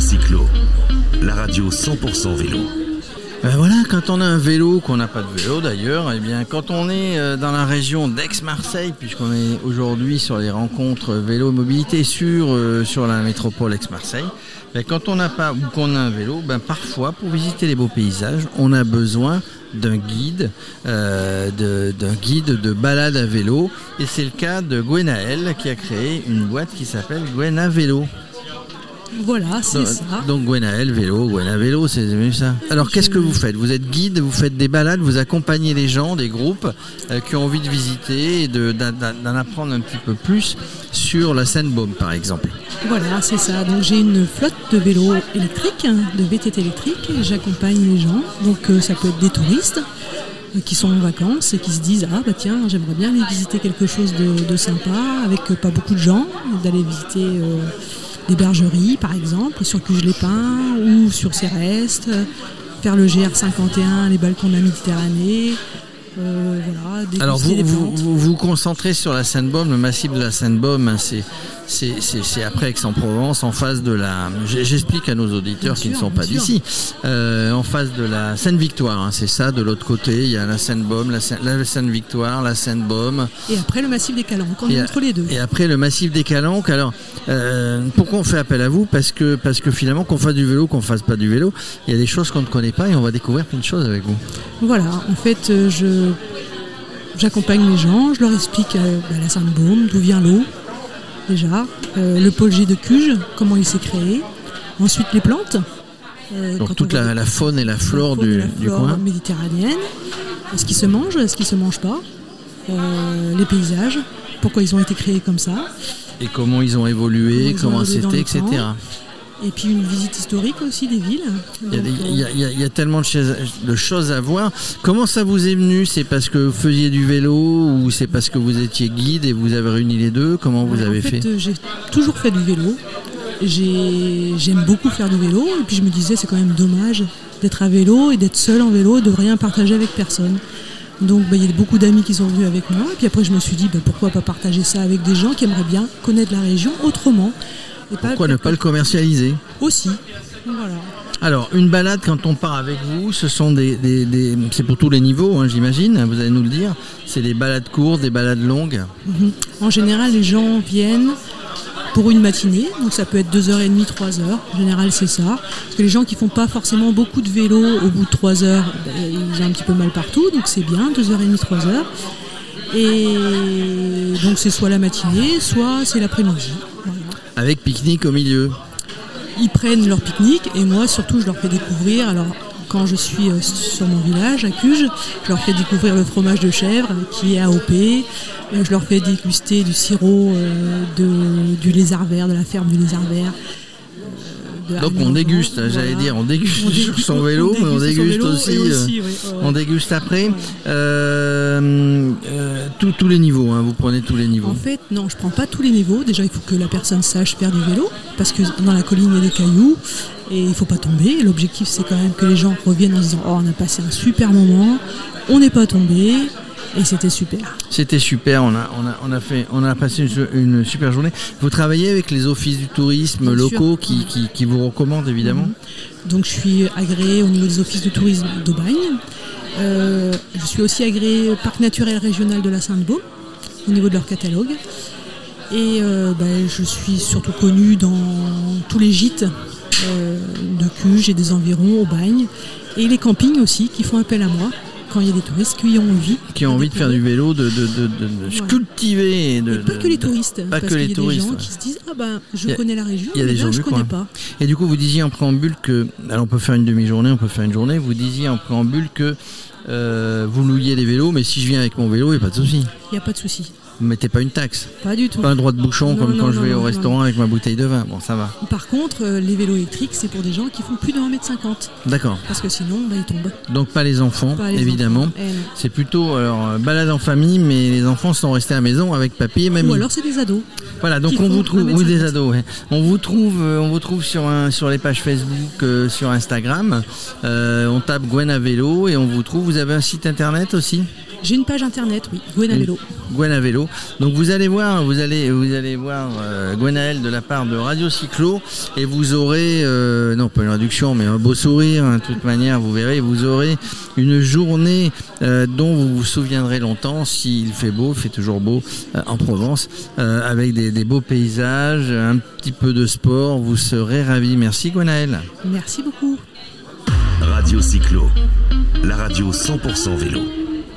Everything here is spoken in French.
Cyclo, la radio 100% vélo. Ben voilà, quand on a un vélo, qu'on n'a pas de vélo d'ailleurs, et bien quand on est euh, dans la région d'Aix-Marseille, puisqu'on est aujourd'hui sur les rencontres vélo mobilité sur, euh, la métropole Aix-Marseille, ben quand on n'a pas ou qu'on a un vélo, ben parfois pour visiter les beaux paysages, on a besoin d'un guide, euh, de- d'un guide de balade à vélo, et c'est le cas de Gwenaël qui a créé une boîte qui s'appelle Gwena Vélo. Voilà, c'est ça. donc Gwenaël Vélo, Gwena Vélo, c'est ça. Alors qu'est-ce que vous faites? Vous êtes guide, vous faites des balades, vous accompagnez les gens, des groupes euh, qui ont envie de visiter et de- d'en apprendre un petit peu plus sur la Seine-Baume par exemple. Voilà, c'est ça. Donc j'ai une flotte de vélos électriques, hein, de VTT électriques. et J'accompagne les gens. Donc euh, ça peut être des touristes euh, qui sont en vacances et qui se disent ah bah tiens j'aimerais bien aller visiter quelque chose de, de sympa avec pas beaucoup de gens, d'aller visiter des bergeries par exemple sur Cuges-les-Pins ou sur Céreste, euh, faire le GR51, les balcons de la Méditerranée. Euh, voilà, Alors vous vous, vous vous concentrez sur la Seine-Baume, le massif de la Seine-Baume, hein, c'est c'est- c'est c'est après Aix-en-Provence, en face de la. J'explique à nos auditeurs Bien qui ne sont pas sûr. d'ici, Euh, en face de la Seine-Victoire, hein, c'est ça. De l'autre côté, il y a la Seine-Baume, la Seine- la Seine-Victoire, la Seine-Baume. Et après le massif des Calanques, on est entre les deux. et après le massif des Calanques. Alors, euh, pourquoi on fait appel à vous? Parce que parce que finalement, qu'on fasse du vélo, qu'on fasse pas du vélo, il y a des choses qu'on ne connaît pas et on va découvrir plein de choses avec vous. Voilà, en fait, je j'accompagne les gens, je leur explique euh, bah, la Sainte-Baume, d'où vient l'eau, déjà, euh, le pôle G de Cuges, comment il s'est créé, ensuite les plantes. euh, Donc toute la, faune et la flore du, la du flore coin. méditerranéenne, ce qui se mange, ce qui se mange pas, euh, les paysages, pourquoi ils ont été créés comme ça, Et comment ils ont évolué, Comment c'était, etc. et puis une visite historique aussi des villes. Il y, a Donc, des- il y a- il y a- il y a tellement de choses, de choses à voir. Comment ça vous est venu? C'est parce que vous faisiez du vélo ou c'est parce que vous étiez guide et vous avez réuni les deux? Comment vous avez en fait, fait J'ai toujours fait du vélo. J'ai- J'aime beaucoup faire du vélo. Et puis je me disais, c'est quand même dommage d'être à vélo et d'être seul en vélo et de rien partager avec personne. Donc bah, il y a beaucoup d'amis qui sont venus avec moi. Et puis après, je me suis dit, bah, pourquoi pas partager ça avec des gens qui aimeraient bien connaître la région autrement. Et pas Pourquoi ne pas le commercialiser Aussi. Voilà. Alors, une balade, quand on part avec vous, ce sont des, des- des- c'est pour tous les niveaux, hein, j'imagine. Vous allez nous le dire. C'est des balades courtes, des balades longues. Mhm. En général, les gens viennent pour une matinée, donc ça peut être 2h30, 3h. En général, c'est ça. Parce que les gens qui font pas forcément beaucoup de vélo, au bout de 3 heures, ben, ils ont un petit peu mal partout, donc c'est bien, 2h30, 3h. Et donc c'est soit la matinée, soit c'est l'après-midi. Voilà. Avec pique-nique au milieu. Ils prennent leur pique-nique et moi surtout je leur fais découvrir. Alors quand je suis euh, sur mon village à Cuges, je leur fais découvrir le fromage de chèvre qui est AOP. Euh, Je leur fais déguster du sirop euh, de, du lézard vert, de la ferme du lézard vert. Donc on déguste, Jean. j'allais dire, on déguste On sur son on vélo, mais on déguste aussi. euh, aussi, oui, ouais, On déguste après. Euh, euh, tous- tous les niveaux, hein, vous prenez tous les niveaux. En fait, non, je prends pas tous les niveaux. Déjà, il faut que la personne sache faire du vélo, parce que dans la colline, il y a des cailloux, et il faut pas tomber. L'objectif, c'est quand même que les gens reviennent en se disant Oh, on a passé un super moment, on n'est pas tombé, et c'était super. C'était super, on a, on, a, on, a fait, on a passé une, une super journée. Vous travaillez avec les offices du tourisme Bien locaux qui, qui, qui vous recommandent évidemment Donc, je suis agréée au niveau des offices de tourisme d'Aubagne. Euh, je suis aussi agréée au Parc naturel régional de la Sainte-Baume, au niveau de leur catalogue. Et euh, ben, je suis surtout connue dans tous les gîtes euh, de Cuges et des environs, Aubagne. Et les campings aussi, qui font appel à moi quand il y a des touristes qui ont envie. qui ont envie de faire du vélo, de, de, de, de- cultiver. et De, Et pas que les touristes, pas parce que les y a touristes, des gens ouais. qui se disent Ah ben, je a- connais la région, il y a mais des là, gens je du connais pas. Et du coup, vous disiez en préambule que, alors on peut faire une demi-journée, on peut faire une journée, vous disiez en préambule que euh, vous louiez des vélos, mais si je viens avec mon vélo, il n'y a pas de souci. Il n'y a pas de souci. Vous mettez pas une taxe, Pas du tout. pas un droit de bouchon Non, comme non, quand je vais au restaurant avec ma bouteille de vin. Bon, ça va. Par contre, euh, les vélos électriques, c'est pour des gens qui font plus de 1m50. D'accord. Parce que sinon, bah, ils tombent. Donc pas les enfants, Pas les évidemment. C'est plutôt alors, euh, balade en famille, mais les enfants sont restés à la maison avec papy et mamie. Ou alors, c'est des ados. Voilà, donc on vous trouve, 1m50. oui, des ados, ouais. On vous trouve, on vous trouve sur un, sur les pages Facebook, euh, sur Instagram. Euh, on tape Gwen à vélo et on vous trouve. Vous avez un site internet aussi? J'ai une page internet, oui, Gwena Vélo. Gwena Vélo. Donc vous allez voir, vous allez, vous allez voir euh, Gwenaël de la part de Radio Cyclo et vous aurez, euh, non pas une réduction, mais un beau sourire. hein, de toute manière, vous verrez, vous aurez une journée euh, dont vous vous souviendrez longtemps s'il fait beau, il fait toujours beau euh, en Provence, euh, avec des, des beaux paysages, un petit peu de sport. Vous serez ravis. Merci Gwenaël. Merci beaucoup. Radio Cyclo, la radio 100% vélo.